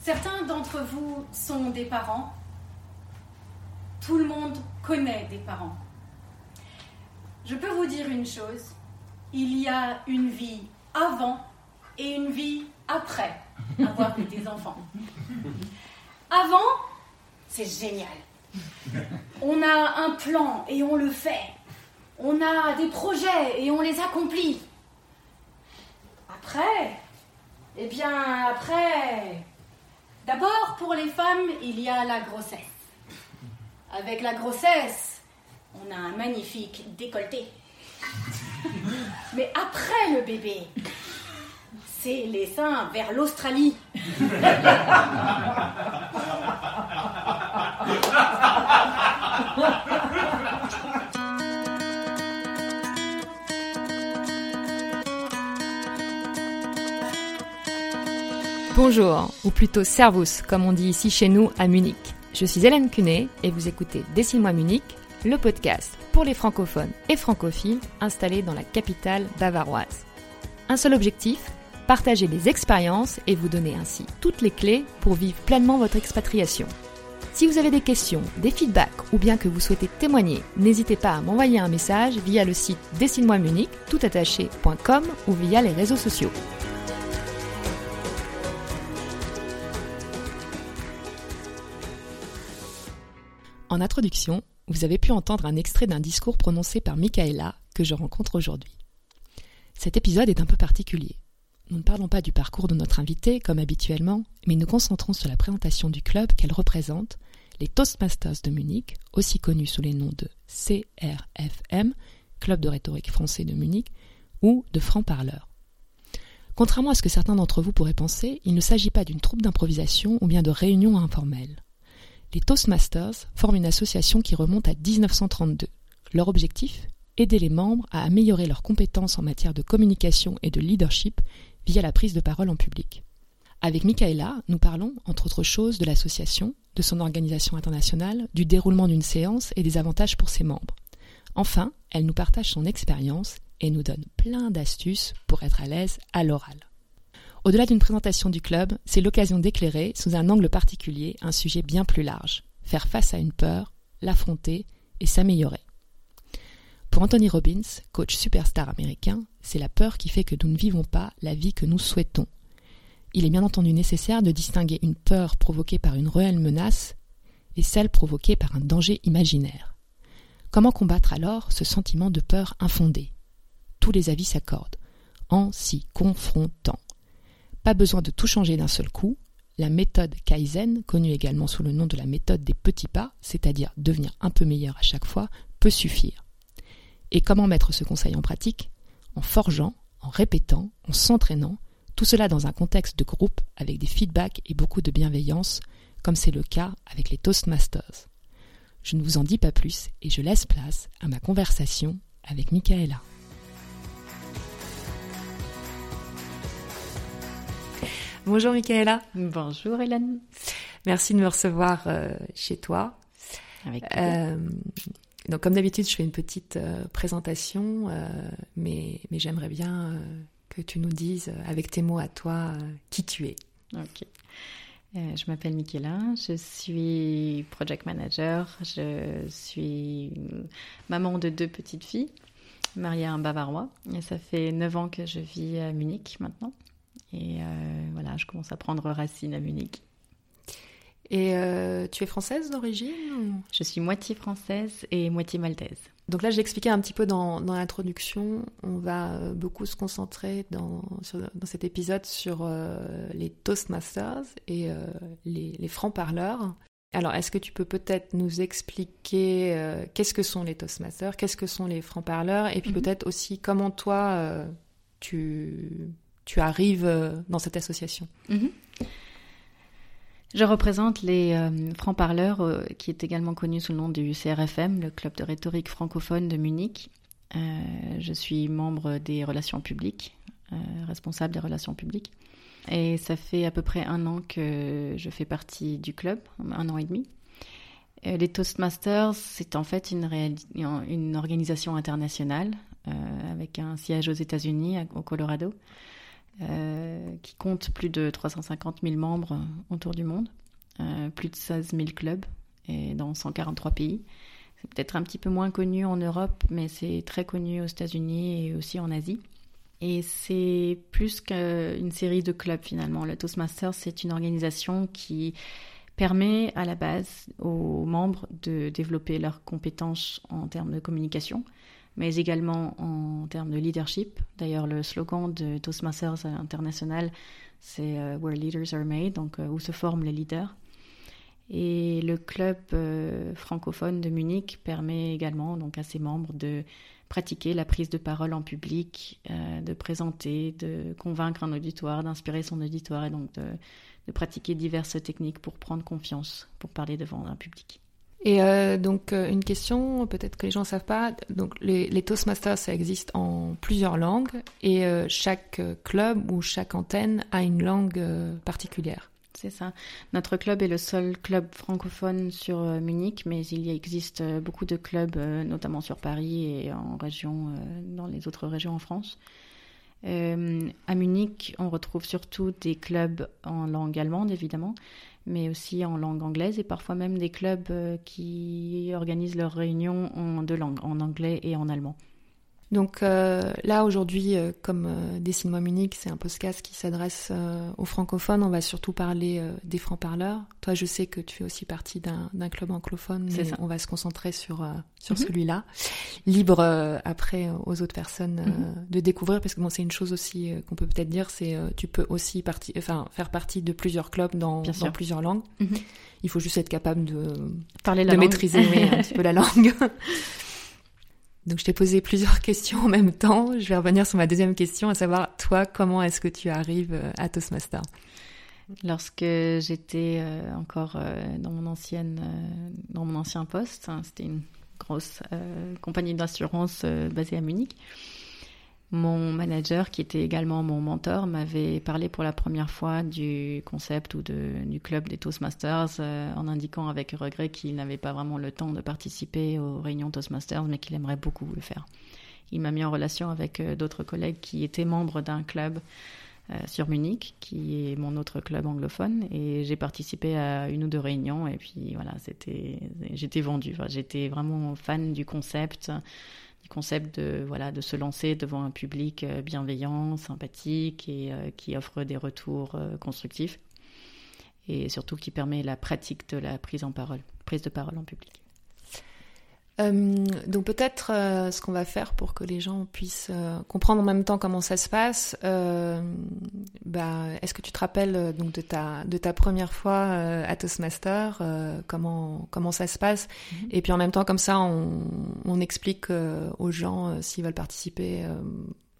Certains d'entre vous sont des parents. Tout le monde connaît des parents. Je peux vous dire une chose, il y a une vie avant et une vie après avoir des enfants. Avant, c'est génial. On a un plan et on le fait. On a des projets et on les accomplit. Après, eh bien, après, d'abord pour les femmes, il y a la grossesse. Avec la grossesse, on a un magnifique décolleté. Mais après le bébé, c'est les seins vers l'Australie. Bonjour, ou plutôt Servus, comme on dit ici chez nous à Munich. Je suis Hélène Cunet et vous écoutez Dessine-moi Munich, le podcast pour les francophones et francophiles installés dans la capitale bavaroise. Un seul objectif, partager des expériences et vous donner ainsi toutes les clés pour vivre pleinement votre expatriation. Si vous avez des questions, des feedbacks ou bien que vous souhaitez témoigner, n'hésitez pas à m'envoyer un message via le site dessine-moi Munich toutattaché.com ou via les réseaux sociaux. En introduction, vous avez pu entendre un extrait d'un discours prononcé par Michaela que je rencontre aujourd'hui. Cet épisode est un peu particulier. Nous ne parlons pas du parcours de notre invitée, comme habituellement, mais nous concentrons sur la présentation du club qu'elle représente, les Toastmasters de Munich, aussi connus sous les noms de CRFM, Club de rhétorique français de Munich, ou de francs-parleurs. Contrairement à ce que certains d'entre vous pourraient penser, il ne s'agit pas d'une troupe d'improvisation ou bien de réunion informelle. Les Toastmasters forment une association qui remonte à 1932. Leur objectif Aider les membres à améliorer leurs compétences en matière de communication et de leadership via la prise de parole en public. Avec Michaela, nous parlons, entre autres choses, de l'association, de son organisation internationale, du déroulement d'une séance et des avantages pour ses membres. Enfin, elle nous partage son expérience et nous donne plein d'astuces pour être à l'aise à l'oral. Au-delà d'une présentation du club, c'est l'occasion d'éclairer, sous un angle particulier, un sujet bien plus large, faire face à une peur, l'affronter et s'améliorer. Pour Anthony Robbins, coach superstar américain, c'est la peur qui fait que nous ne vivons pas la vie que nous souhaitons. Il est bien entendu nécessaire de distinguer une peur provoquée par une réelle menace et celle provoquée par un danger imaginaire. Comment combattre alors ce sentiment de peur infondé Tous les avis s'accordent, en s'y confrontant. Pas besoin de tout changer d'un seul coup, la méthode Kaizen, connue également sous le nom de la méthode des petits pas, c'est-à-dire devenir un peu meilleur à chaque fois, peut suffire. Et comment mettre ce conseil en pratique? En forgeant, en répétant, en s'entraînant, tout cela dans un contexte de groupe avec des feedbacks et beaucoup de bienveillance, comme c'est le cas avec les Toastmasters. Je ne vous en dis pas plus et je laisse place à ma conversation avec Michaela. Bonjour Michaela. Bonjour Hélène. Merci de me recevoir euh, chez toi. Avec euh, donc comme d'habitude, je fais une petite euh, présentation, mais, mais j'aimerais bien que tu nous dises, avec tes mots à toi, qui tu es. Ok. je m'appelle Michaela, je suis project manager, je suis maman de deux petites filles, mariée à un Bavarois, et ça fait neuf ans que je vis à Munich maintenant. Et voilà, je commence à prendre racine à Munich. Et euh, tu es française d'origine Je suis moitié française et moitié maltaise. Donc là, j'ai expliqué un petit peu dans, dans l'introduction. On va euh, beaucoup se concentrer dans, dans cet épisode sur euh, les Toastmasters et les, les francs-parleurs. Alors, est-ce que tu peux peut-être nous expliquer qu'est-ce que sont les Toastmasters, qu'est-ce que sont les francs-parleurs, et puis mhm. peut-être aussi comment toi, tu, tu arrives dans cette association mhm. Je représente les euh, francs-parleurs, euh, qui est également connu sous le nom du CRFM, le club de rhétorique francophone de Munich. Euh, je suis membre des relations publiques, responsable des relations publiques. Et ça fait à peu près un an que je fais partie du club, un an et demi. les Toastmasters, c'est en fait une organisation internationale avec un siège aux États-Unis, au Colorado. Qui compte plus de 350 000 membres autour du monde, plus de 16 000 clubs et dans 143 pays. C'est peut-être un petit peu moins connu en Europe, mais c'est très connu aux États-Unis et aussi en Asie. Et c'est plus qu'une série de clubs finalement. Le Toastmasters, c'est une organisation qui permet à la base aux membres de développer leurs compétences en termes de communication, mais également en termes de leadership. D'ailleurs, le slogan de Toastmasters International, c'est euh, Where Leaders Are Made, donc euh, où se forment les leaders. Et le club euh, francophone de Munich permet également donc à ses membres de pratiquer la prise de parole en public, de présenter, de convaincre un auditoire, d'inspirer son auditoire et donc de, pratiquer diverses techniques pour prendre confiance, pour parler devant un public. Et euh, donc une question, peut-être que les gens ne savent pas, donc les, Toastmasters, ça existe en plusieurs langues et chaque club ou chaque antenne a une langue particulière. C'est ça. Notre club est le seul club francophone sur euh, Munich, mais il y existe euh, beaucoup de clubs, euh, notamment sur Paris et en région, dans les autres régions en France. à Munich, on retrouve surtout des clubs en langue allemande, évidemment, mais aussi en langue anglaise et parfois même des clubs qui organisent leurs réunions en deux langues, en anglais et en allemand. Donc euh, là aujourd'hui, euh, comme euh, Dessine-moi Munich, c'est un podcast qui s'adresse aux francophones, on va surtout parler des francs-parleurs. Toi, je sais que tu fais aussi partie d'un club anglophone, mais on va se concentrer sur sur mhm. celui-là. Libre après aux autres personnes mhm. de découvrir, parce que bon, c'est une chose aussi qu'on peut peut-être dire, c'est tu peux aussi partie, enfin faire partie de plusieurs clubs dans, dans plusieurs langues. Mhm. Il faut juste être capable de parler la de maîtriser un petit peu la langue. Donc je t'ai posé plusieurs questions en même temps. Je vais revenir sur ma deuxième question, à savoir toi, comment est-ce que tu arrives euh, à Toastmaster? Lorsque j'étais euh, encore euh, dans mon ancienne, dans mon ancien poste, hein, c'était une grosse compagnie d'assurance basée à Munich. Mon manager, qui était également mon mentor, m'avait parlé pour la première fois du concept ou du club des Toastmasters euh, en indiquant avec regret qu'il n'avait pas vraiment le temps de participer aux réunions Toastmasters, mais qu'il aimerait beaucoup le faire. Il m'a mis en relation avec euh, d'autres collègues qui étaient membres d'un club euh, sur Munich, qui est mon autre club anglophone, et j'ai participé à une ou deux réunions, et puis voilà, c'était, j'étais vendue. j'étais vraiment fan du concept concept de voilà de se lancer devant un public euh, bienveillant, sympathique et euh, qui offre des retours euh, constructifs et surtout qui permet la pratique de la prise en parole, prise de parole en public. Euh, donc peut-être euh, ce qu'on va faire pour que les gens puissent euh, comprendre en même temps comment ça se passe. bah, est-ce que tu te rappelles donc de ta de ta première fois à Toastmaster, comment comment ça se passe? Mhm. Et puis en même temps comme ça, on, on explique aux gens s'ils veulent participer,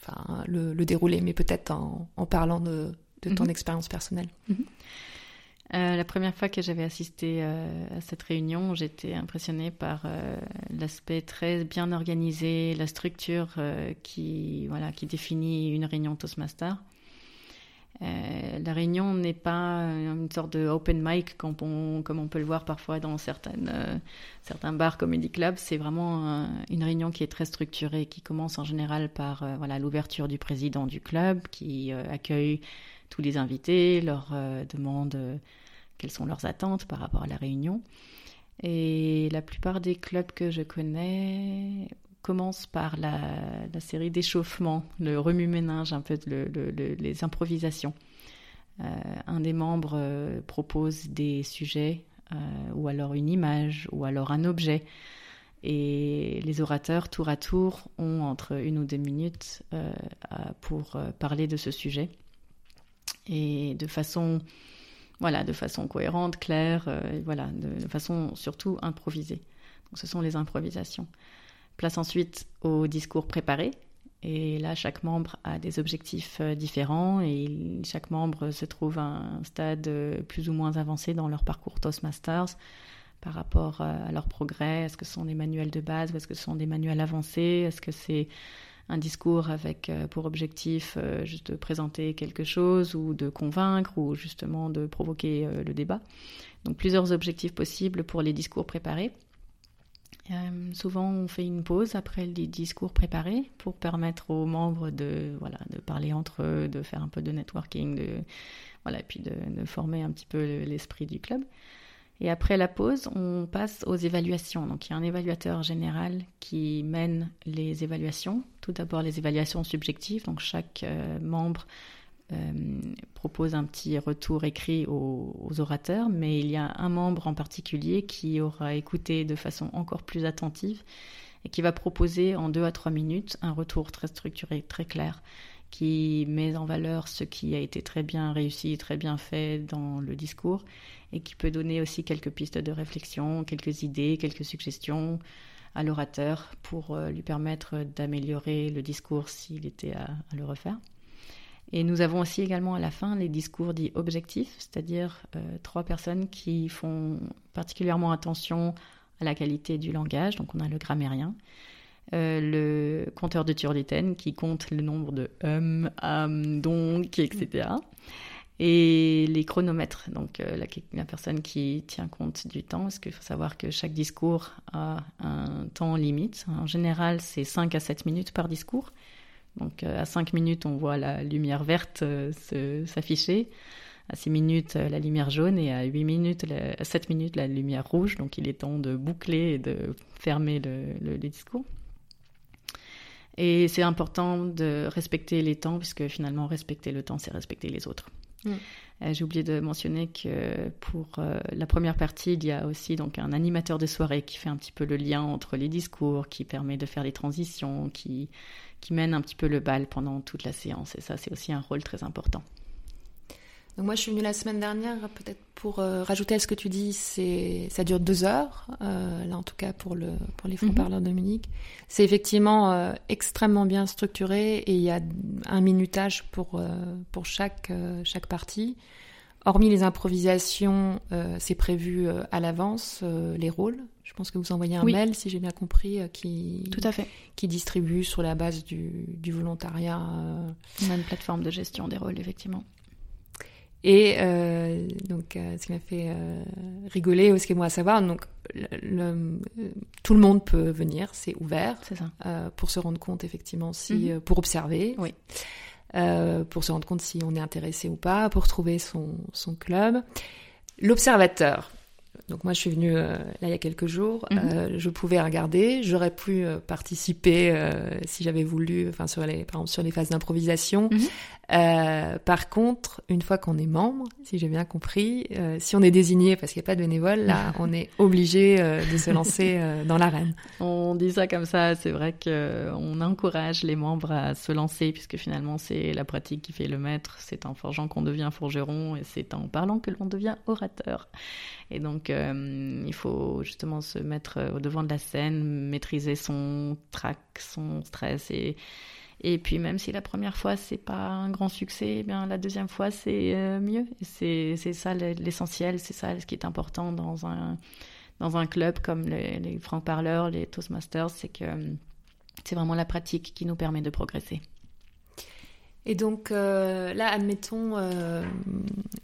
enfin le, le, déroulé, mais peut-être en, en, parlant de, de ton mhm. expérience personnelle. Mhm. Euh, la première fois que j'avais assisté euh, à cette réunion, j'étais impressionnée par euh, l'aspect très bien organisé, la structure qui, voilà, qui définit une réunion Toastmaster. la réunion n'est pas une sorte de open mic comme on, comme on peut le voir parfois dans certaines, certains bars comedy clubs. C'est vraiment une réunion qui est très structurée, qui commence en général par voilà l'ouverture du président du club, qui accueille tous les invités, leur demande quelles sont leurs attentes par rapport à la réunion. Et la plupart des clubs que je connais commencent par la, série d'échauffement, le remue-ménage, un peu les improvisations. Euh, un des membres euh, propose des sujets euh, ou alors une image ou alors un objet. Et les orateurs, tour à tour, ont entre une ou deux minutes pour parler de ce sujet. Et de façon voilà, de façon cohérente, claire, euh, voilà, de, façon surtout improvisée. Donc ce sont les improvisations. Place ensuite au discours préparé. Et là, chaque membre a des objectifs euh, différents et chaque membre se trouve à un stade euh, plus ou moins avancé dans leur parcours Toastmasters par rapport à leur progrès. Est-ce que ce sont des manuels de base ou est-ce que ce sont des manuels avancés? Est-ce que c'est un discours avec euh, pour objectif euh, juste de présenter quelque chose ou de convaincre ou justement de provoquer euh, le débat. Donc plusieurs objectifs possibles pour les discours préparés. Souvent, on fait une pause après le discours préparé pour permettre aux membres de, voilà, de parler entre eux, de faire un peu de networking, de, voilà, et puis de former un petit peu l'esprit du club. Et après la pause, on passe aux évaluations. Donc il y a un évaluateur général qui mène les évaluations. Tout d'abord les évaluations subjectives. Donc chaque euh, membre euh, propose un petit retour écrit aux, orateurs, mais il y a un membre en particulier qui aura écouté de façon encore plus attentive et qui va proposer en deux à trois minutes un retour très structuré, très clair, qui met en valeur ce qui a été très bien réussi, très bien fait dans le discours et qui peut donner aussi quelques pistes de réflexion, quelques idées, quelques suggestions à l'orateur pour euh, lui permettre d'améliorer le discours s'il était à le refaire. Et nous avons aussi également à la fin les discours dits objectifs, c'est-à-dire euh, trois personnes qui font particulièrement attention à la qualité du langage. Donc on a le grammairien, euh, le compteur de Turlitten qui compte le nombre de hum, hum, donc, etc. Et les chronomètres, donc euh, la, personne qui tient compte du temps, parce qu'il faut savoir que chaque discours a un temps limite. En général, c'est 5 à 7 minutes par discours. Donc euh, à 5 minutes, on voit la lumière verte euh, s'afficher. À 6 minutes, la lumière jaune et à 8 minutes, à 7 minutes, la lumière rouge. Donc il est temps de boucler et de fermer le, discours. Et c'est important de respecter les temps, puisque finalement, respecter le temps, c'est respecter les autres. Mm. J'ai oublié de mentionner que pour la première partie, il y a aussi donc un animateur de soirée qui fait un petit peu le lien entre les discours, qui permet de faire les transitions, qui qui mène un petit peu le bal pendant toute la séance. Et ça, c'est aussi un rôle très important. Donc moi, je suis venue la semaine dernière, peut-être pour euh, rajouter à ce que tu dis, c'est ça dure deux heures, euh, là en tout cas pour, le, pour les francs-parleurs de Munich. C'est effectivement euh, extrêmement bien structuré et il y a un minutage pour, pour chaque, chaque partie. Hormis les improvisations, c'est prévu à l'avance, les rôles. Je pense que vous envoyez un mail, si j'ai bien compris, qui, Tout à fait. qui distribue sur la base du, volontariat. On a une plateforme de gestion des rôles, effectivement. Et euh, donc, ce qui m'a fait rigoler, ce qui est moi à savoir, donc tout le monde peut venir, c'est ouvert, ça. pour se rendre compte effectivement si, mhm. pour observer, oui. pour se rendre compte si on est intéressé ou pas, pour trouver son, son club. L'observateur, donc moi je suis venue euh, là il y a quelques jours, mhm. euh, je pouvais regarder, j'aurais pu euh, participer si j'avais voulu, enfin sur les par exemple sur les phases d'improvisation. Mhm. par contre, une fois qu'on est membre, si j'ai bien compris, si on est désigné parce qu'il n'y a pas de bénévole, là on est obligé de se lancer dans l'arène. On dit ça comme ça, c'est vrai que on encourage les membres à se lancer puisque finalement c'est la pratique qui fait le maître, c'est en forgeant qu'on devient forgeron et c'est en parlant que l'on devient orateur. Et donc, euh, il faut justement se mettre euh, au devant de la scène, maîtriser son trac, son stress et et puis même si la première fois c'est pas un grand succès, eh bien la deuxième fois c'est euh, mieux. C'est ça l'essentiel, c'est ça ce qui est important dans un dans un club comme les, les francs parleurs, les Toastmasters, c'est que c'est vraiment la pratique qui nous permet de progresser. Et donc euh, là, admettons, euh,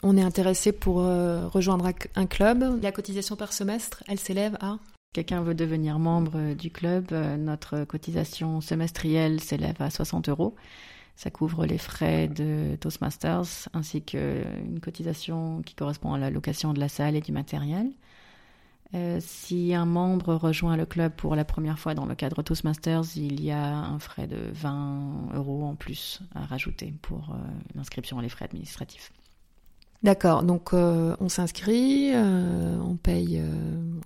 on est intéressé pour euh, rejoindre un club. La cotisation par semestre, elle s'élève à? Quelqu'un veut devenir membre du club, notre cotisation semestrielle s'élève à 60 euros. Ça couvre les frais de Toastmasters ainsi qu'une cotisation qui correspond à la location de la salle et du matériel. Euh, si un membre rejoint le club pour la première fois dans le cadre Toastmasters, il y a un frais de 20 euros en plus à rajouter pour euh, l'inscription et les frais administratifs. D'accord, donc euh, on s'inscrit, on, paye,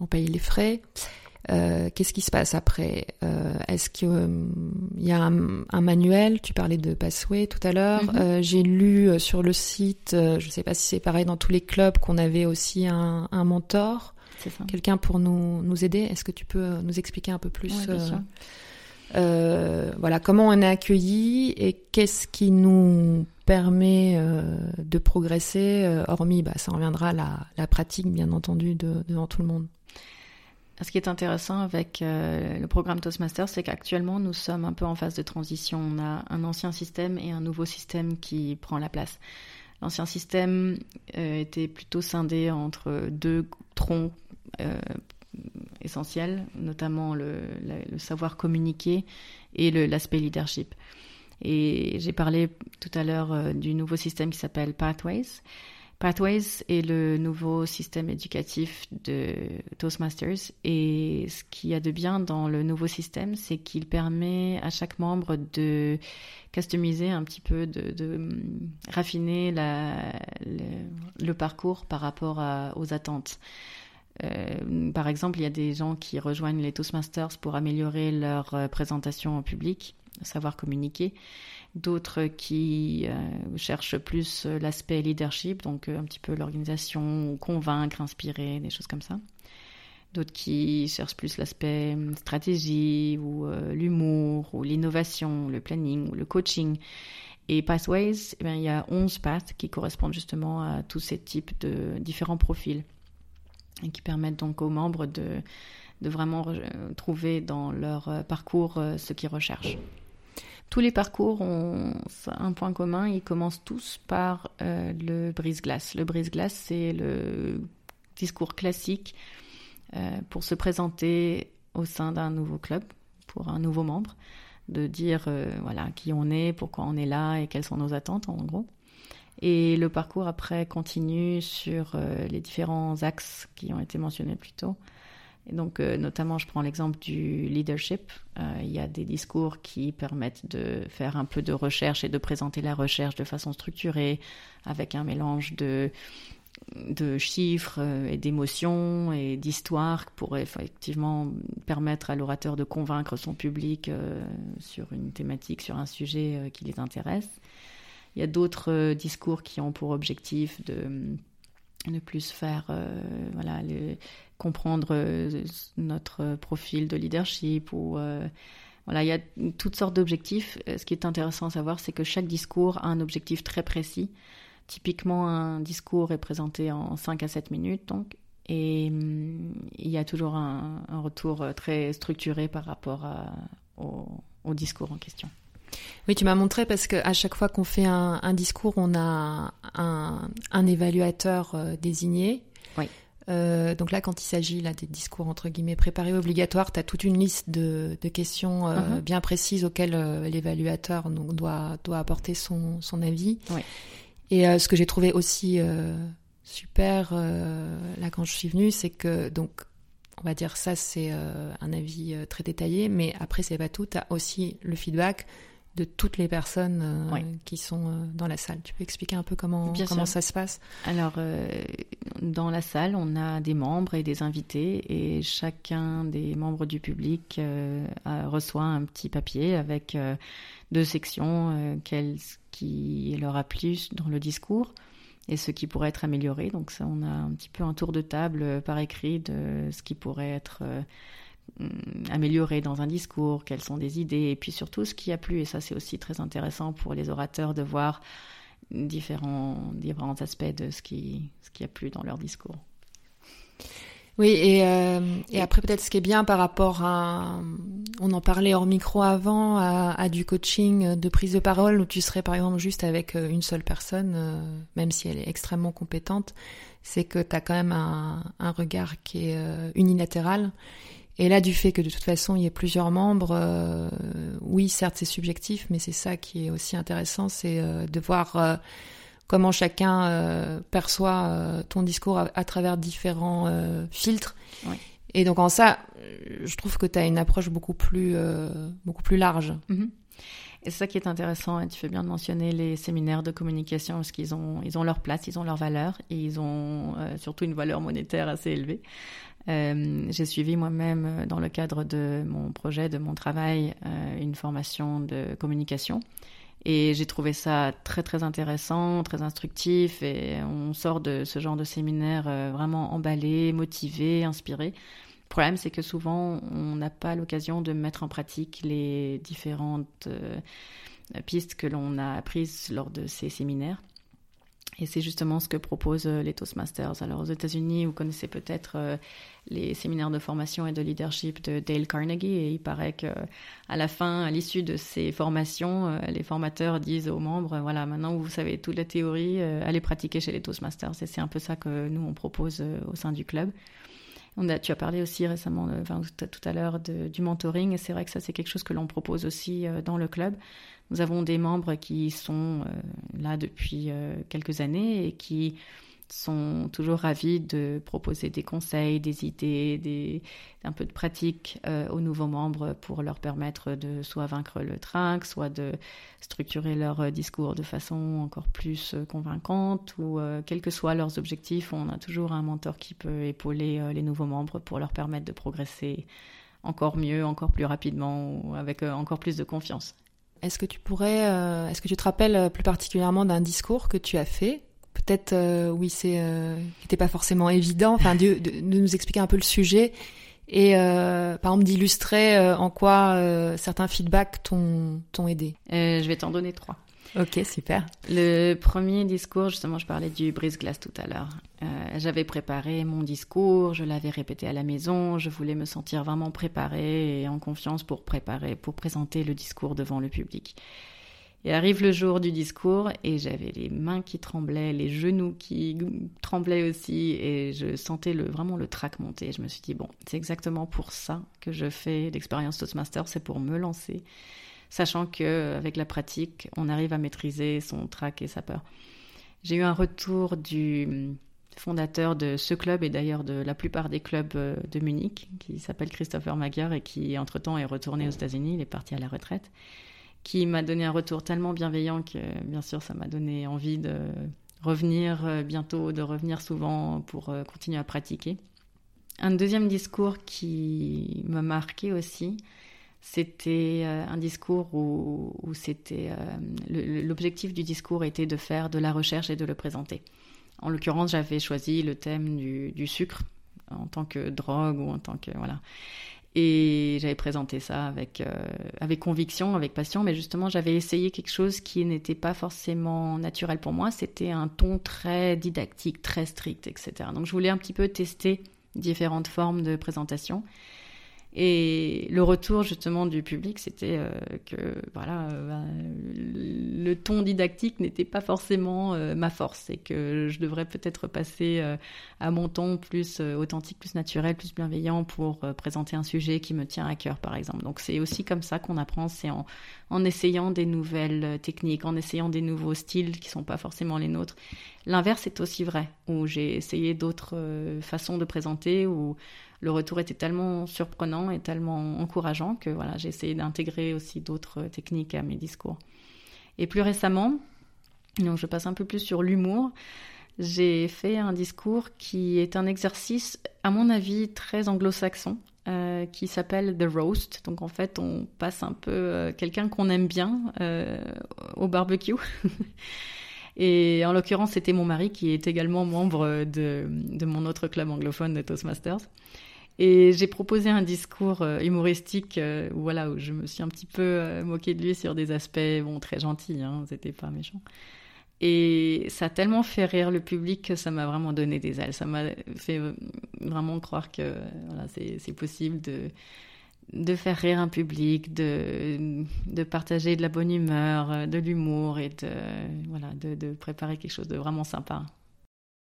on paye les frais. Qu'est-ce qui se passe après Est-ce qu'il y a un, manuel? Tu parlais de Passway tout à l'heure. Mm-hmm. J'ai lu sur le site, je ne sais pas si c'est pareil dans tous les clubs, qu'on avait aussi un, un mentor quelqu'un pour nous, nous aider. Est-ce que tu peux nous expliquer un peu plus euh, euh, voilà, comment on est accueilli et qu'est-ce qui nous permet euh, de progresser, hormis, bah, ça reviendra à la, pratique, bien entendu, de, devant tout le monde. Ce qui est intéressant avec le programme Toastmasters, c'est qu'actuellement, nous sommes un peu en phase de transition. On a un ancien système et un nouveau système qui prend la place. L'ancien système était plutôt scindé entre deux troncs euh, essentiels, notamment le, savoir communiquer et l'aspect leadership. Et j'ai parlé tout à l'heure du nouveau système qui s'appelle Pathways. Pathways est le nouveau système éducatif de Toastmasters et ce qu'il y a de bien dans le nouveau système, c'est qu'il permet à chaque membre de customiser un petit peu, de, raffiner le, parcours par rapport aux attentes. Euh, par exemple, il y a des gens qui rejoignent les Toastmasters pour améliorer leur euh, présentation en public, savoir communiquer d'autres qui euh, cherchent plus l'aspect leadership, donc un petit peu l'organisation, convaincre, inspirer, des choses comme ça. D'autres qui cherchent plus l'aspect stratégie ou l'humour ou l'innovation, le planning ou le coaching. Et Pathways, eh il y a 11 paths qui correspondent justement à tous ces types de différents profils et qui permettent donc aux membres de, de vraiment trouver dans leur parcours ce qu'ils recherchent. Tous les parcours ont un point commun, ils commencent tous par euh, le brise-glace. Le brise-glace, c'est le discours classique euh, pour se présenter au sein d'un nouveau club, pour un nouveau membre, de dire euh, voilà qui on est, pourquoi on est là et quelles sont nos attentes en gros. Et le parcours après continue sur les différents axes qui ont été mentionnés plus tôt donc, euh, notamment, je prends l'exemple du leadership. Euh, il y a des discours qui permettent de faire un peu de recherche et de présenter la recherche de façon structurée, avec un mélange de, chiffres euh, et d'émotions et d'histoires pour effectivement permettre à l'orateur de convaincre son public sur une thématique, sur un sujet qui les intéresse. Il y a d'autres discours qui ont pour objectif de de plus faire voilà le, comprendre euh, notre profil de leadership ou euh, voilà, il y a toutes sortes d'objectifs. Euh, ce qui est intéressant à savoir, c'est que chaque discours a un objectif très précis. Typiquement, un discours est présenté en 5 à 7 minutes, donc, et hum, il y a toujours un, retour très structuré par rapport au, discours en question. Oui, tu m'as montré parce qu'à chaque fois qu'on fait un, discours, on a un, un évaluateur désigné. Oui. Euh, donc là, quand il s'agit là des discours entre guillemets préparés obligatoires, tu as toute une liste de, questions euh, mhm. bien précises auxquelles euh, l'évaluateur doit, doit apporter son, son avis. Et ce que j'ai trouvé aussi super là quand je suis venue, c'est que donc on va dire ça c'est un avis très détaillé, mais après c'est pas tout, tu as aussi le feedback de toutes les personnes euh, qui sont euh, dans la salle. Tu peux expliquer un peu comment, comment ça se passe? Alors, euh, dans la salle, on a des membres et des invités et chacun des membres du public reçoit un petit papier avec deux sections, quel, qui leur a plu dans le discours et ce qui pourrait être amélioré. Donc ça, on a un petit peu un tour de table par écrit de ce qui pourrait être améliorer dans un discours, quelles sont des idées, et puis surtout ce qui a plu. Et ça, c'est aussi très intéressant pour les orateurs de voir différents, différents aspects de ce qui, ce a plu dans leur discours. Oui, et, euh, et après peut-être ce qui est bien par rapport à, on en parlait hors micro avant, à, du coaching de prise de parole où tu serais par exemple juste avec euh, une seule personne, même si elle est extrêmement compétente, c'est que tu as quand même un regard qui est unilatéral et là, du fait que de toute façon, il y ait plusieurs membres, euh, oui, certes, c'est subjectif, mais c'est ça qui est aussi intéressant, c'est euh, de voir euh, comment chacun perçoit ton discours à, travers différents filtres. Et donc en ça, je trouve que tu as une approche beaucoup plus, beaucoup plus large. Mm-hmm. Et c'est ça qui est intéressant, et tu fais bien de mentionner les séminaires de communication, parce qu'ils ont, ils ont leur place, ils ont leur valeur, et ils ont surtout une valeur monétaire assez élevée. Euh, j'ai suivi moi-même, euh, dans le cadre de mon projet, de mon travail, euh, une formation de communication. Et j'ai trouvé ça très très intéressant, très instructif, et on sort de ce genre de séminaire vraiment emballé, motivé, inspiré. Le problème, c'est que souvent, on n'a pas l'occasion de mettre en pratique les différentes pistes que l'on a apprises lors de ces séminaires. Et c'est justement ce que proposent euh, les Toastmasters. Alors aux États-Unis, vous connaissez peut-être euh, les séminaires de formation et de leadership de Dale Carnegie. Et il paraît que à la fin, à l'issue de ces formations, euh, les formateurs disent aux membres voilà, maintenant vous savez toute la théorie, allez pratiquer chez les Toastmasters. Et c'est un peu ça que nous on propose au sein du club. Tu as parlé aussi récemment, enfin, tout à l'heure, du mentoring, et c'est vrai que ça, c'est quelque chose que l'on propose aussi dans le club. Nous avons des membres qui sont là depuis quelques années et qui sont toujours ravis de proposer des conseils, des idées, des, un peu de pratique euh, aux nouveaux membres pour leur permettre de soit vaincre le trac, soit de structurer leur euh, discours de façon encore plus euh, convaincante ou quels que soient leurs objectifs, on a toujours un mentor qui peut épauler les nouveaux membres pour leur permettre de progresser encore mieux, encore plus rapidement ou avec encore plus de confiance. Est-ce que tu pourrais, est-ce que tu te rappelles plus particulièrement d'un discours que tu as fait? Peut-être euh, oui c'est euh, n'était pas forcément évident enfin de, de, nous expliquer un peu le sujet et euh, par exemple d'illustrer euh, en quoi euh, certains feedbacks t'ont aidé. je vais t'en donner trois. Ok super. Le premier discours justement je parlais du brise-glace tout à l'heure. J'avais préparé mon discours, je l'avais répété à la maison, je voulais me sentir vraiment préparée et en confiance pour préparer pour présenter le discours devant le public. Et arrive le jour du discours et j'avais les mains qui tremblaient, les genoux qui tremblaient aussi et je sentais le, vraiment le trac monter. Je me suis dit, bon, c'est exactement pour ça que je fais l'expérience Toastmaster, c'est pour me lancer, sachant que avec la pratique, on arrive à maîtriser son trac et sa peur. J'ai eu un retour du fondateur de ce club et d'ailleurs de la plupart des clubs euh, de Munich, qui s'appelle Christopher Magyar et qui entre-temps est retourné aux États-Unis, il est parti à la retraite qui m'a donné un retour tellement bienveillant que, bien sûr, ça m'a donné envie de revenir euh, bientôt, de revenir souvent pour euh, continuer à pratiquer. Un deuxième discours qui m'a marqué aussi, c'était euh, un discours où, c'était l'objectif du discours était de faire de la recherche et de le présenter. En l'occurrence, j'avais choisi le thème du, du, sucre en tant que drogue ou en tant que voilà. Et j'avais présenté ça avec, euh, avec conviction, avec passion, mais justement j'avais essayé quelque chose qui n'était pas forcément naturel pour moi. C'était un ton très didactique, très strict, etc. Donc je voulais un petit peu tester différentes formes de présentation. Et le retour justement du public, c'était euh, que voilà, euh, bah, le ton didactique n'était pas forcément euh, ma force et que je devrais peut-être passer à mon ton plus authentique, plus naturel, plus bienveillant pour présenter un sujet qui me tient à cœur, par exemple. Donc c'est aussi comme ça qu'on apprend, c'est en, en essayant des nouvelles techniques, en essayant des nouveaux styles qui sont pas forcément les nôtres. L'inverse est aussi vrai, où j'ai essayé d'autres façons de présenter, ou le retour était tellement surprenant et tellement encourageant que voilà, j'ai essayé d'intégrer aussi d'autres techniques à mes discours. Et plus récemment, donc je passe un peu plus sur l'humour, j'ai fait un discours qui est un exercice, à mon avis, très anglo-saxon, euh, qui s'appelle The Roast. Donc en fait, on passe un peu euh, quelqu'un qu'on aime bien euh, au barbecue. Et en l'occurrence, c'était mon mari qui est également membre de, de mon autre club anglophone de Toastmasters. Et j'ai proposé un discours euh, humoristique euh, où, voilà, où je me suis un petit peu euh, moquée de lui sur des aspects bon, très gentils, hein, c'était pas méchant. Et ça a tellement fait rire le public que ça m'a vraiment donné des ailes. Ça m'a fait vraiment croire que voilà, c'est possible de, de faire rire un public, de, de partager de la bonne humeur, de l'humour et de, voilà, de, de, préparer quelque chose de vraiment sympa.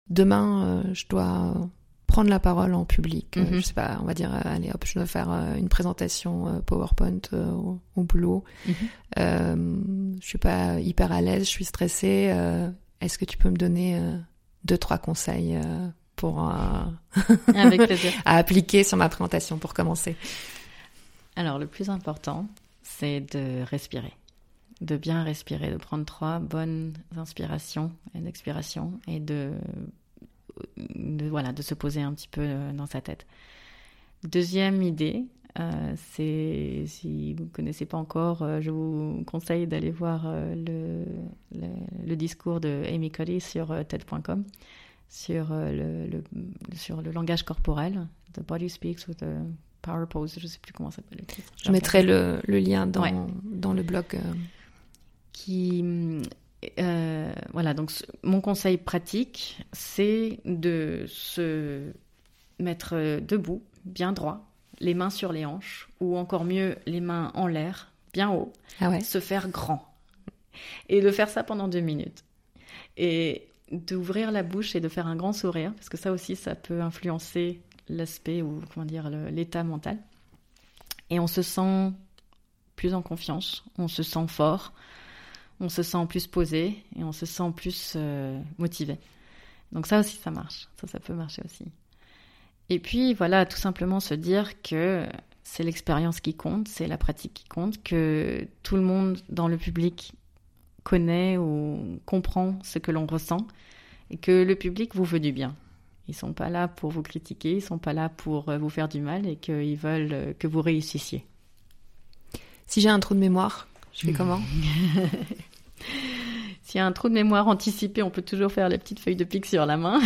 Demain, je dois prendre la parole en public. Euh, mhm. je sais pas, on va dire, euh, allez hop, je dois faire euh, une présentation PowerPoint au, boulot. Mhm. je suis pas hyper à l'aise, je suis stressée. Est-ce que tu peux me donner deux trois conseils pour Avec à appliquer sur ma présentation pour commencer? Alors le plus important, c'est de respirer de bien respirer, de prendre trois bonnes inspirations et expirations et de de, voilà, de se poser un petit peu euh, dans sa tête. Deuxième idée, euh, c'est si vous ne connaissez pas encore, euh, je vous conseille d'aller voir le, le, discours de Amy Cuddy sur TED.com sur le, le, sur le langage corporel, The Body Speaks with the Power Pose, je ne sais plus comment ça s'appelle. Je mettrai le, lien dans, dans le blog. Qui euh, voilà, donc mon conseil pratique, c'est de se mettre debout, bien droit, les mains sur les hanches, ou encore mieux, les mains en l'air, bien haut, ah se faire grand. Et de faire ça pendant deux minutes. Et d'ouvrir la bouche et de faire un grand sourire, parce que ça aussi, ça peut influencer l'aspect ou comment dire l'état mental. Et on se sent plus en confiance, on se sent fort, on se sent plus posé et on se sent plus euh, motivé. Donc ça aussi, ça marche. Ça, ça peut marcher aussi. Et puis voilà, tout simplement se dire que c'est l'expérience qui compte, c'est la pratique qui compte, que tout le monde dans le public connaît ou comprend ce que l'on ressent et que le public vous veut du bien. Ils sont pas là pour vous critiquer, ils sont pas là pour euh, vous faire du mal et qu'ils veulent euh, que vous réussissiez. Si j'ai un trou de mémoire, je fais comment S'il y a un trou de mémoire anticipé, on peut toujours faire la petite feuille de pique sur la main.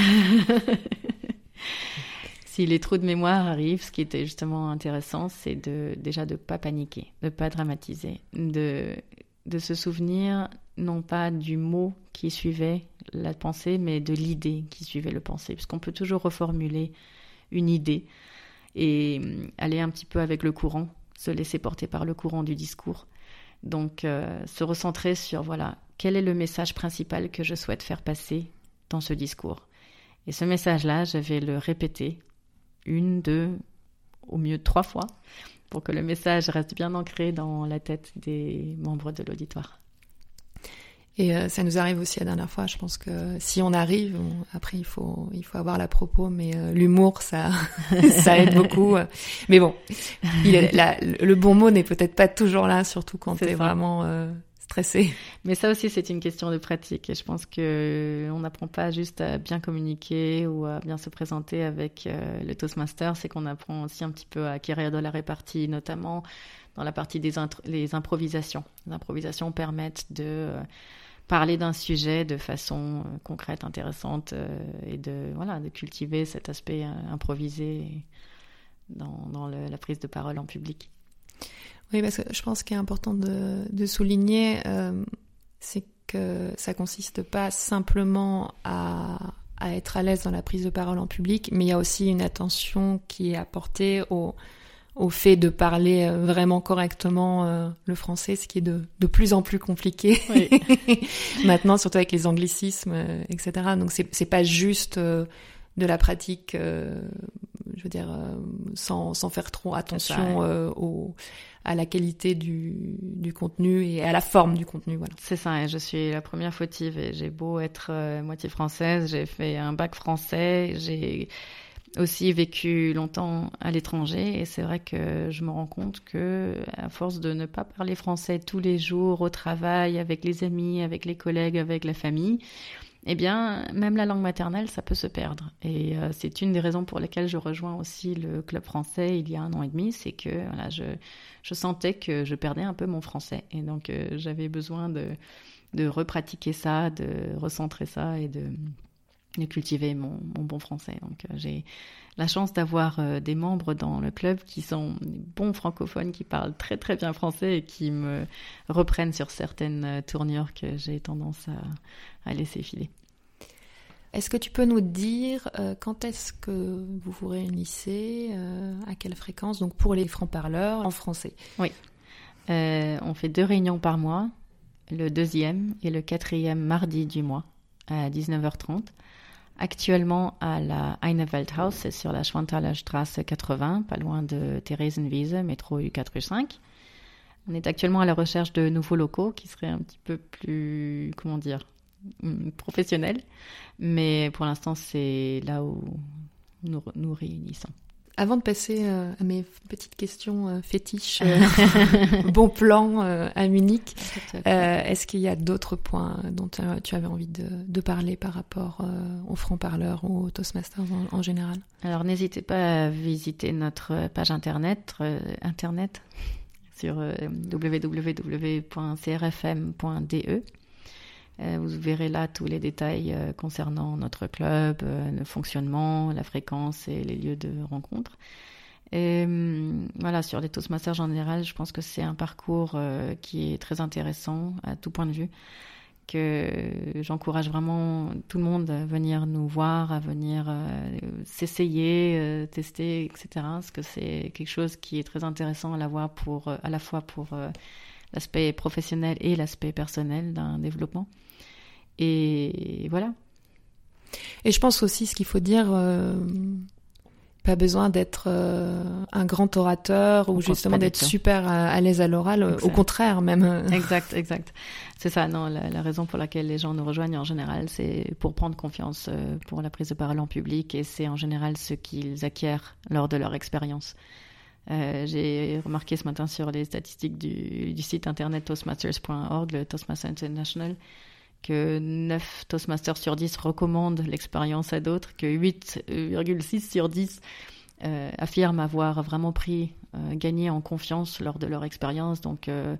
si les trous de mémoire arrivent, ce qui était justement intéressant, c'est de déjà de pas paniquer, de pas dramatiser, de de se souvenir non pas du mot qui suivait la pensée, mais de l'idée qui suivait le pensée, puisqu'on peut toujours reformuler une idée et hum, aller un petit peu avec le courant, se laisser porter par le courant du discours. Donc euh, se recentrer sur voilà quel est le message principal que je souhaite faire passer dans ce discours. Et ce message-là, je vais le répéter une, deux, au mieux trois fois pour que le message reste bien ancré dans la tête des membres de l'auditoire. Et euh, ça nous arrive aussi la dernière fois. Je pense que si on arrive, après il faut il faut avoir la propos, mais euh, l'humour ça ça aide beaucoup. Mais bon, il est, le bon mot n'est peut-être pas toujours là, surtout quand tu es vraiment euh, stressé. Mais ça aussi, c'est une question de pratique. Et je pense que on n'apprend pas juste à bien communiquer ou à bien se présenter avec le Toastmaster, c'est qu'on apprend aussi un petit peu à acquérir de la répartie, notamment dans la partie des les improvisations. Les improvisations permettent de parler d'un sujet de façon euh, concrète, intéressante et de voilà de cultiver cet aspect improvisé dans, dans la prise de parole en public. Oui, parce que je pense qu'il est important de, souligner, euh, c'est que ça consiste pas simplement à, à être à l'aise dans la prise de parole en public, mais il y a aussi une attention qui est apportée au, au fait de parler euh, vraiment correctement euh, le français, ce qui est de, de plus en plus compliqué oui. maintenant, surtout avec les anglicismes, euh, etc. Donc c'est pas juste euh, de la pratique, je veux dire, sans, sans faire trop attention au à la qualité du, du, contenu et à la forme du contenu. Voilà. C'est ça, et je suis la première fautive et j'ai beau être moitié française, j'ai fait un bac français, j'ai aussi vécu longtemps à l'étranger et c'est vrai que je me rends compte que à force de ne pas parler français tous les jours au travail, avec les amis, avec les collègues, avec la famille, eh bien, même la langue maternelle, ça peut se perdre. Et euh, c'est une des raisons pour lesquelles je rejoins aussi le club français il y a un an et demi, c'est que voilà, je, je sentais que je perdais un peu mon français. Et donc, euh, j'avais besoin de, de repratiquer ça, de recentrer ça et de, de cultiver mon, mon, bon français. Donc, euh, j'ai la chance d'avoir des membres dans le club qui sont bons francophones, qui parlent très très bien français et qui me reprennent sur certaines tournures que j'ai tendance à, à laisser filer. Est-ce que tu peux nous dire euh, quand est-ce que vous vous réunissez, euh, à quelle fréquence, donc pour les francs-parleurs en français? Oui, euh, on fait deux réunions par mois, le deuxième et le quatrième mardi du mois à 19h30. Actuellement à la Einewaldhaus, c'est sur la Schwanthaler Straße 80, pas loin de Theresienwiese, métro U4 U5. On est actuellement à la recherche de nouveaux locaux qui seraient un petit peu plus, comment dire, Mm, professionnel. Mais pour l'instant, c'est là où nous nous réunissons. Avant de passer euh, à mes petites questions euh, fétiches, euh, bon plan à Munich, est-ce qu'il y a d'autres points dont tu avais envie de, de parler par rapport aux francs-parleurs ou aux Toastmasters en, en général? Alors n'hésitez pas à visiter notre page internet, internet sur www.crfm.de vous verrez là tous les détails euh, concernant notre club, euh, le fonctionnement, la fréquence et les lieux de rencontre. Et voilà, sur les Toastmasters en général, je pense que c'est un parcours qui est très intéressant à tout point de vue, que j'encourage vraiment tout le monde à venir nous voir, à venir s'essayer, tester, etc. Parce que c'est quelque chose qui est très intéressant à la, pour, à la fois pour l'aspect professionnel et l'aspect personnel d'un développement. Et voilà. Et je pense aussi ce qu'il faut dire, euh, Pas besoin d'être euh, un grand orateur ou justement d'être super à, l'aise à l'oral. Au contraire, même. Exact, exact. C'est ça. Non, la, raison pour laquelle les gens nous rejoignent en général, c'est pour prendre confiance pour la prise de parole en public, et c'est en général ce qu'ils acquièrent lors de leur expérience. Euh, j'ai remarqué ce matin sur les statistiques du, du site internet toastmasters.org, le Toastmasters International, que 9 Toastmasters sur 10 recommandent l'expérience à d'autres, que 8,6 sur 10 euh, affirment avoir vraiment pris, euh, gagné en confiance lors de leur expérience. Donc euh,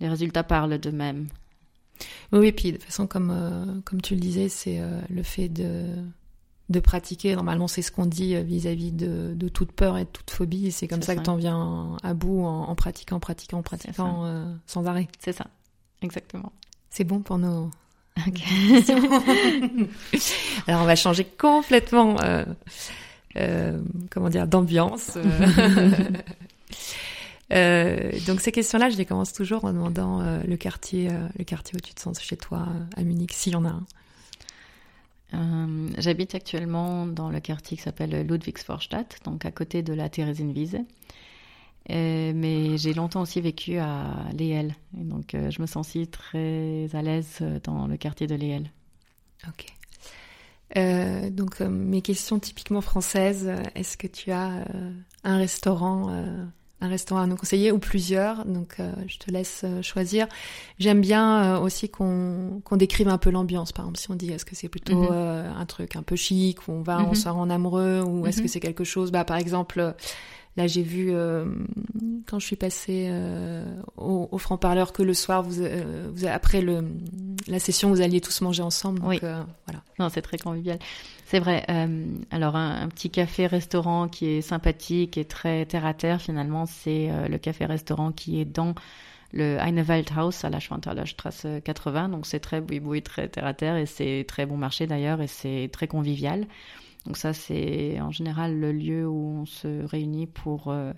les résultats parlent d'eux-mêmes. Oui, et puis de toute façon, comme, comme tu le disais, c'est le fait de de pratiquer. Normalement, c'est ce qu'on dit vis-à-vis de, de, toute peur et de toute phobie. C'est comme ça, que tu en viens à bout en, pratiquant, pratiquant, pratiquant sans arrêt. C'est ça, exactement. C'est bon pour nos, Alors on va changer complètement, euh, euh, comment dire, d'ambiance. Euh, donc ces questions-là, je les commence toujours en demandant le quartier, le quartier où tu te sens chez toi à Munich, s'il y en a un. J'habite actuellement dans le quartier qui s'appelle Ludwigsvorstadt, donc à côté de la Theresienwiese. Euh, mais j'ai longtemps aussi vécu à Léel. Et donc, euh, je me sens aussi très à l'aise euh, dans le quartier de Léel. Ok. donc, mes questions typiquement françaises. Est-ce que tu as un restaurant, un restaurant à nous conseiller ou plusieurs? Donc, je te laisse choisir. J'aime bien aussi qu'on décrive un peu l'ambiance. Par exemple, si on dit est-ce que c'est plutôt mhm. un truc un peu chic où on va, on mhm. sort en amoureux ou est-ce que mhm. c'est quelque chose, bah, par exemple Là, j'ai vu euh, quand je suis passée euh, au, franc-parleur que le soir, vous, euh, vous, après le, la session, vous alliez tous manger ensemble. Donc, oui. voilà. Non, c'est très convivial. C'est vrai. alors, un, petit café-restaurant qui est sympathique et très terre à terre, finalement, c'est le café-restaurant qui est dans le House à la Schwantalerstrasse 80. Donc, c'est très boui-boui, très terre à terre et c'est très bon marché d'ailleurs et c'est très convivial. Donc ça, c'est en général le lieu où on se réunit pour euh,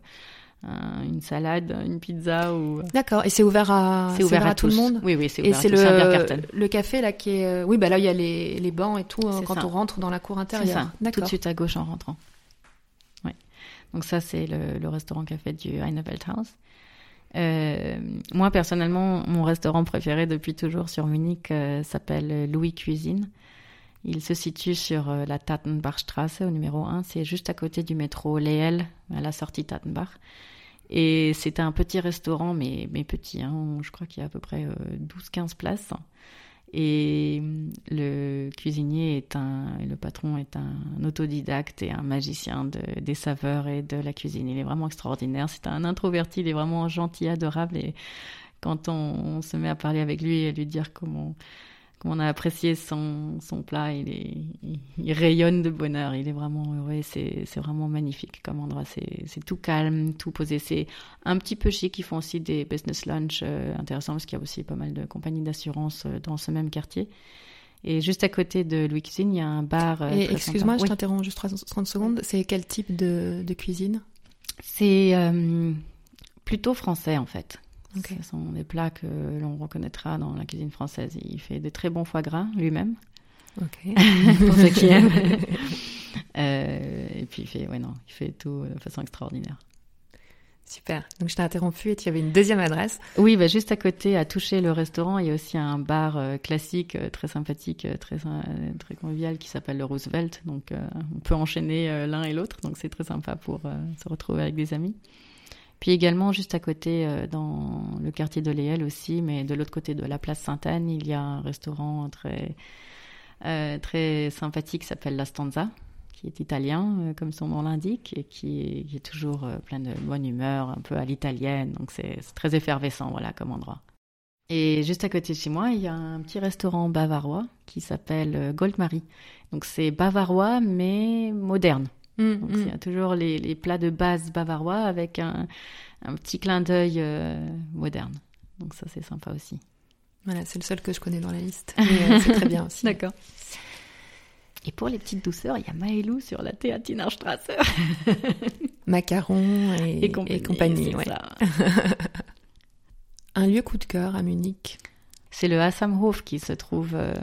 une salade, une pizza ou. D'accord. Et c'est ouvert à. C'est ouvert, à, tout le monde. Oui, oui, c'est ouvert. Et c'est le le café là qui est. Oui, bah là il y a les, les bancs et tout hein, quand on rentre dans la cour intérieure. D'accord. Tout de suite à gauche en rentrant. Oui. Donc ça c'est le, le restaurant café du House. Euh, moi personnellement, mon restaurant préféré depuis toujours sur Munich euh, s'appelle Louis Cuisine. Il se situe sur euh, la Tattenbachstrasse au numéro 1. C'est juste à côté du métro Leel, à la sortie Tattenbach. Et c'est un petit restaurant, mais, mais petit. Hein. Je crois qu'il y a à peu près 12-15 euh, places. Et mm, le cuisinier est un, le patron est un autodidacte et un magicien de, des saveurs et de la cuisine. Il est vraiment extraordinaire. C'est un introverti, il est vraiment gentil, adorable. Et quand on se met à parler avec lui et à lui dire comment on a apprécié son, son plat. Il, est, il, rayonne de bonheur. Il est vraiment heureux. C'est, vraiment magnifique comme endroit. C'est, tout calme, tout posé. C'est un petit peu chic. Ils font aussi des business lunch euh, intéressants parce qu'il y a aussi pas mal de compagnies d'assurance euh, dans ce même quartier. Et juste à côté de Louis Cuisine, il y a un bar. Euh, excuse-moi, je t'interromps juste 30 secondes. C'est quel type de, de cuisine? C'est plutôt français en fait. Ce sont des plats que l'on reconnaîtra dans la cuisine française. Il fait de très bons foie gras lui-même. Ok. pour ceux qui aiment. Euh, et puis il fait, ouais, non, il fait tout de façon extraordinaire. Super. Donc je t'ai interrompu et tu avais une deuxième adresse. Oui, bah, juste à côté, à toucher le restaurant, il y a aussi un bar euh, classique, euh, très sympathique, très, très convivial qui s'appelle le Roosevelt. Donc on peut enchaîner l'un et l'autre. Donc c'est très sympa pour se retrouver avec des amis. Puis également, juste à côté, euh, dans le quartier de Léel aussi, mais de l'autre côté de la place Sainte-Anne, il y a un restaurant très, euh, très sympathique qui s'appelle La Stanza, qui est italien, euh, comme son nom l'indique, et qui est, toujours plein de bonne humeur, un peu à l'italienne. Donc c'est très effervescent, voilà, comme endroit. Et juste à côté de chez moi, il y a un petit restaurant bavarois qui s'appelle Goldmarie. Donc c'est bavarois, mais moderne. Mm, Donc il y a mm. toujours les, les, plats de base bavarois avec un, un petit clin d'œil euh, moderne. Donc ça c'est sympa aussi. Voilà, c'est le seul que je connais dans la liste. Euh, c'est très bien aussi. D'accord. Et pour les petites douceurs, il y a Maëlou sur la Theatinerstrasse. Macarons et, et compagnie. ouais. un lieu coup de cœur à Munich c'est le Hassamhof qui se trouve euh,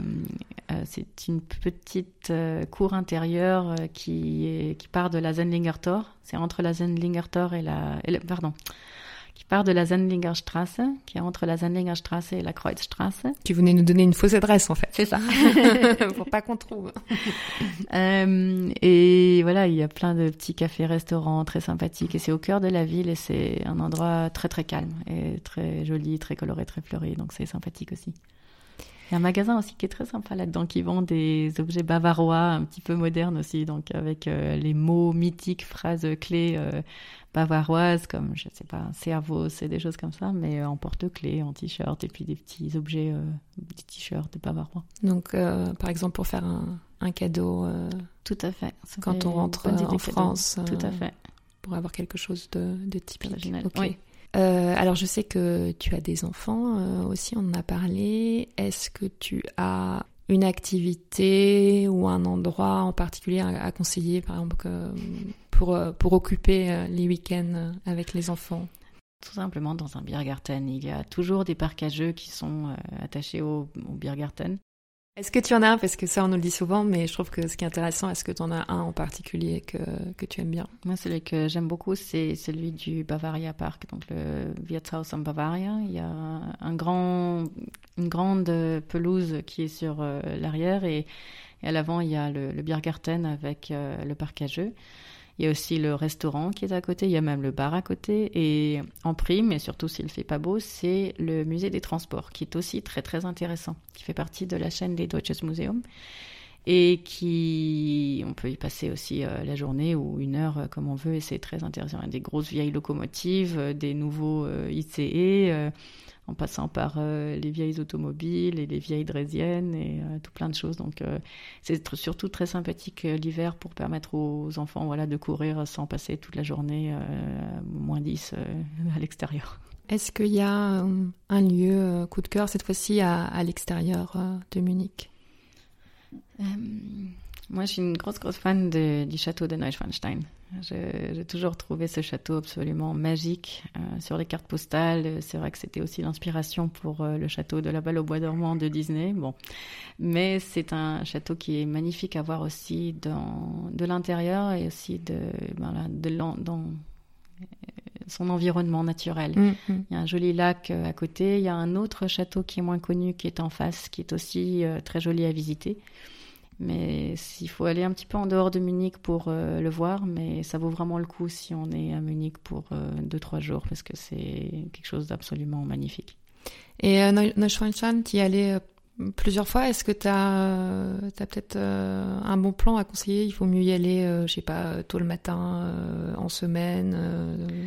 c'est une petite cour intérieure qui, part de la Zenlinger Tor. C'est entre la Zenlinger Tor et la, pardon, qui part de la Strasse, qui est entre la Strasse et la Kreuzstrasse. Tu venais nous donner une fausse adresse en fait. C'est ça. Pour pas qu'on trouve. Euh, et voilà, il y a plein de petits cafés-restaurants très sympathiques et c'est au cœur de la ville et c'est un endroit très très calme et très joli, très coloré, très fleuri, donc c'est sympathique aussi. Il y a un magasin aussi qui est très sympa là-dedans, qui vend des objets bavarois un petit peu modernes aussi, donc avec euh, les mots mythiques, phrases clés euh, bavaroises comme, je sais pas, un cerveau, c'est des choses comme ça, mais euh, en porte-clés, en t-shirt, et puis des petits objets, des t-shirts bavarois. Donc, par exemple, pour faire un, cadeau. Tout à fait. quand on rentre en France. Tout à fait. Pour avoir quelque chose de, de typique. Oui. Euh, alors je sais que tu as des enfants euh, aussi, on en a parlé. Est-ce que tu as une activité ou un endroit en particulier à, conseiller, par exemple, pour, euh, pour occuper les week-ends avec les enfants? Tout simplement dans un Biergarten. Il y a toujours des parcs à jeux qui sont attachés au, au Biergarten. Est-ce que tu en as un? Parce que ça, on nous le dit souvent, mais je trouve que ce qui est intéressant, est-ce que tu en as un en particulier que, que tu aimes bien? Moi, celui que j'aime beaucoup, c'est celui du Bavaria Park, donc le Wirtshaus en Bavaria. Il y a un grand, une grande pelouse qui est sur euh, l'arrière et, à l'avant, il y a le, le Biergarten avec euh, le parc à jeux. Il y a aussi le restaurant qui est à côté, il y a même le bar à côté. Et en prime, et surtout s'il ne fait pas beau, c'est le musée des transports, qui est aussi très très intéressant, qui fait partie de la chaîne des Deutsches Museum. Et qui, on peut y passer aussi euh, la journée ou une heure euh, comme on veut, et c'est très intéressant. Il y a des grosses vieilles locomotives, euh, des nouveaux ICE, en passant par euh, les vieilles automobiles et les vieilles draisiennes et euh, tout plein de choses. Donc euh, c'est surtout très sympathique l'hiver pour permettre aux enfants voilà, de courir sans passer toute la journée moins 10 à l'extérieur. Est-ce qu'il y a un lieu coup de cœur cette fois-ci à, à l'extérieur de Munich? Moi, je suis une grosse, grosse fan du château de Neuschwanstein. J'ai toujours trouvé ce château absolument magique. Euh, sur les cartes postales, c'est vrai que c'était aussi l'inspiration pour euh, le château de la Balle au Bois dormant de Disney. Bon, mais c'est un château qui est magnifique à voir aussi dans, de l'intérieur et aussi de, ben de dans son environnement naturel. Mm, mm. Il y a un joli lac euh, à côté. Il y a un autre château qui est moins connu, qui est en face, qui est aussi très joli à visiter. Mais il faut aller un petit peu en dehors de Munich pour euh, le voir, mais ça vaut vraiment le coup si on est à Munich pour 2-3 euh, jours, parce que c'est quelque chose d'absolument magnifique. Et euh, Neuschwanstein, tu y allais plusieurs fois. Est-ce que tu as, peut-être euh, un bon plan à conseiller? Il faut mieux y aller, euh, je sais pas, tôt le matin, euh, en semaine,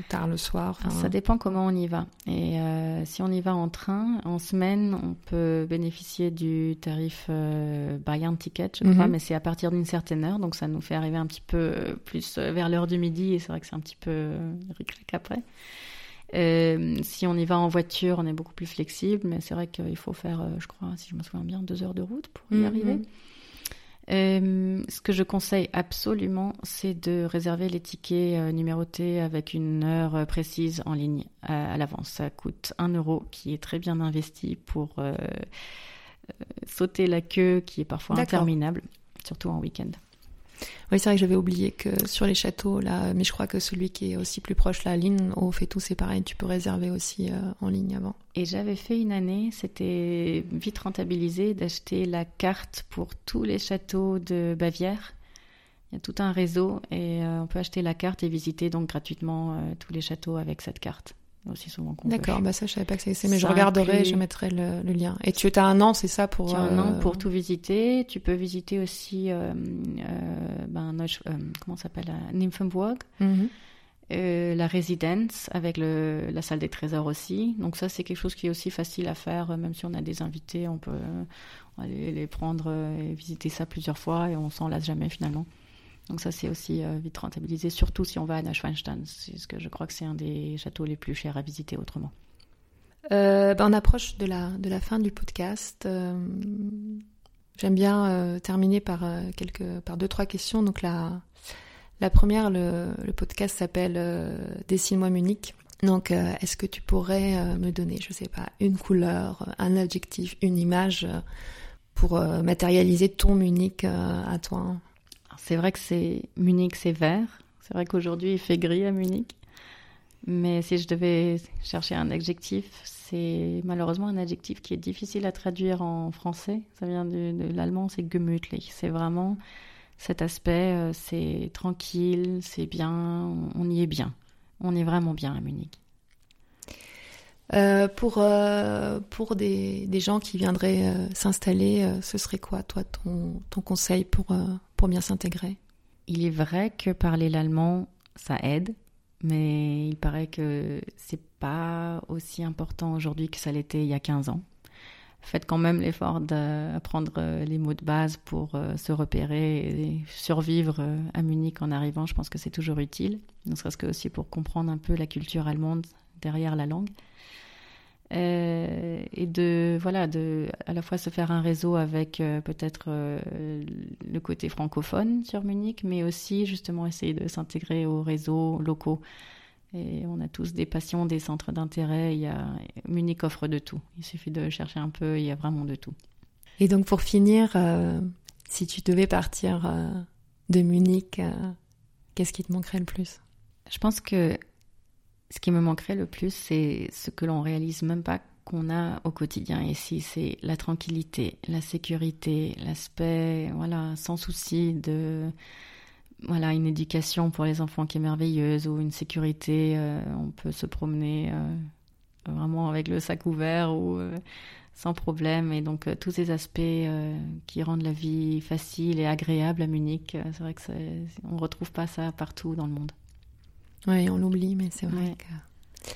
tard le soir. Ça dépend comment on y va. Et si on y va en train, en semaine, on peut bénéficier du tarif Bayern Ticket, je crois, mhm. mais c'est à partir d'une certaine heure, donc ça nous fait arriver un petit peu plus vers l'heure du midi, et c'est vrai que c'est un petit peu ric après. Euh, si on y va en voiture, on est beaucoup plus flexible, mais c'est vrai qu'il faut faire, euh, je crois, si je me souviens bien, deux heures de route pour y mhm. arriver. Euh, ce que je conseille absolument, c'est de réserver les tickets numérotés avec une heure précise en ligne à, l'avance. Ça coûte un euro qui est très bien investi pour sauter la queue qui est parfois interminable, surtout en week-end. Oui, c'est vrai que j'avais oublié que sur les châteaux, là, mais je crois que celui qui est aussi plus proche, la ligne au tout c'est pareil, tu peux réserver aussi euh, en ligne avant. Et j'avais fait une année, c'était vite rentabilisé d'acheter la carte pour tous les châteaux de Bavière. Il y a tout un réseau et euh, on peut acheter la carte et visiter donc gratuitement euh, tous les châteaux avec cette carte aussi souvent qu'on D'accord, bah ça je savais pas que c'était, mais je regarderai, je mettrai le, lien. Et tu as un an, c'est ça pour Tu as un an euh, pour tout visiter. Tu peux visiter aussi, euh, euh, ben, comment s'appelle, Nymphenburg, mhm. la résidence avec le, la salle des trésors aussi. Donc ça c'est quelque chose qui est aussi facile à faire, même si on a des invités, on peut aller les prendre et visiter ça plusieurs fois et on s'en lasse jamais finalement. Donc ça, c'est aussi euh, vite rentabilisé, surtout si on va à Neuschwanstein, parce que je crois que c'est un des châteaux les plus chers à visiter autrement. Euh, ben on approche de la, de la fin du podcast. Euh, j'aime bien terminer par, quelques, par deux, trois questions. Donc la, la première, le, le podcast s'appelle Dessine-moi Munich. Donc, est-ce que tu pourrais me donner, je sais pas, une couleur, un adjectif, une image pour matérialiser ton Munich à toi? C'est vrai que c'est Munich, c'est vert. C'est vrai qu'aujourd'hui il fait gris à Munich. Mais si je devais chercher un adjectif, c'est malheureusement un adjectif qui est difficile à traduire en français. Ça vient de, l'allemand, c'est gemütlich. C'est vraiment cet aspect, euh, c'est tranquille, c'est bien, on y est bien. On est vraiment bien à Munich. Euh, pour euh, pour des, gens qui viendraient s'installer, ce serait quoi, toi, ton conseil pour, pour bien s'intégrer Il est vrai que parler l'allemand, ça aide mais il paraît que c'est pas aussi important aujourd'hui que ça l'était il y a 15 ans. Faites quand même l'effort d'apprendre euh, les mots de base pour euh, se repérer et survivre euh, à Munich en arrivant. Je pense que c'est toujours utile, ne serait-ce que aussi pour comprendre un peu la culture allemande derrière la langue. Euh, et de voilà de à la fois se faire un réseau avec euh, peut-être euh, le côté francophone sur Munich mais aussi justement essayer de s'intégrer aux réseaux locaux. Et on a tous des passions des centres d'intérêt. Il y a Munich offre de tout. Il suffit de chercher un peu il y a vraiment de tout. Et donc pour finir si tu devais partir de Munich qu'est-ce qui te manquerait le plus? Je pense que ce qui me manquerait le plus, c'est ce que l'on réalise même pas qu'on a au quotidien ici, c'est la tranquillité, la sécurité, l'aspect, voilà, sans souci de, voilà, une éducation pour les enfants qui est merveilleuse ou une sécurité, euh, on peut se promener euh, vraiment avec le sac ouvert ou euh, sans problème. Et donc tous ces aspects qui rendent la vie facile et agréable à Munich, c'est vrai que on retrouve pas ça partout dans le monde. Oui, on l'oublie, mais c'est vrai que.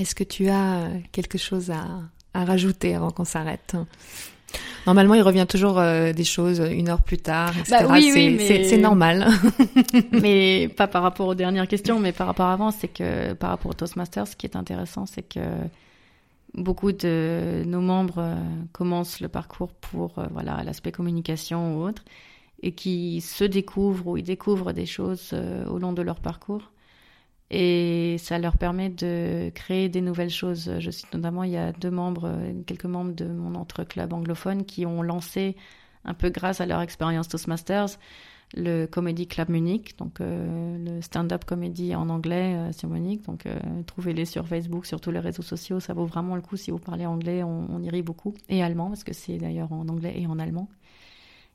Est-ce que tu as quelque chose à, à rajouter avant qu'on s'arrête? Normalement, il revient toujours euh, des choses une heure plus tard, etc. Bah oui, oui, mais... c'est normal. mais pas par rapport aux dernières questions, mais par rapport à avant, c'est que par rapport au Toastmasters, ce qui est intéressant, c'est que beaucoup de nos membres euh, commencent le parcours pour euh, voilà l'aspect communication ou autre, et qui se découvrent ou ils découvrent des choses au long de leur parcours et ça leur permet de créer des nouvelles choses. Je cite notamment, il y a deux membres, quelques membres de mon autre club anglophone qui ont lancé, un peu grâce à leur expérience Toastmasters, le Comedy Club Munich, donc euh, le stand-up comedy en anglais euh, sur Munich. Donc euh, trouvez-les sur Facebook, sur tous les réseaux sociaux, ça vaut vraiment le coup. Si vous parlez anglais, on, on y rit beaucoup. Et allemand, parce que c'est d'ailleurs en anglais et en allemand.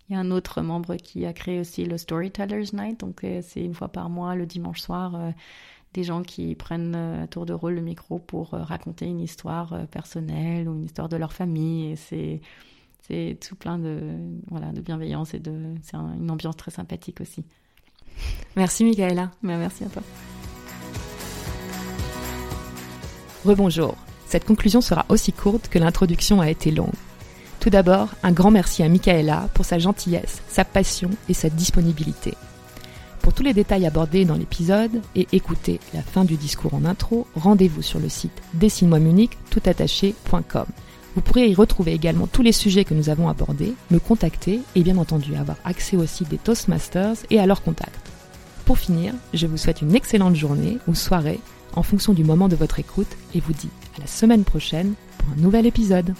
Il y a un autre membre qui a créé aussi le Storytellers Night, donc c'est une fois par mois, le dimanche soir des gens qui prennent euh, à tour de rôle le micro pour euh, raconter une histoire euh, personnelle ou une histoire de leur famille. Et c'est c'est tout plein de voilà de bienveillance et de c'est une ambiance très sympathique aussi. Merci Michaela. Ben, merci à toi. Rebonjour. Cette conclusion sera aussi courte que l'introduction a été longue. Tout d'abord, un grand merci à Michaela pour sa gentillesse, sa passion et sa disponibilité. Tous les détails abordés dans l'épisode et écouter la fin du discours en intro, rendez-vous sur le site dessine-moi Munich toutattaché.com. Vous pourrez y retrouver également tous les sujets que nous avons abordés, me contacter et bien entendu avoir accès au site des Toastmasters et à leurs contacts. Pour finir, je vous souhaite une excellente journée ou soirée en fonction du moment de votre écoute et vous dis à la semaine prochaine pour un nouvel épisode.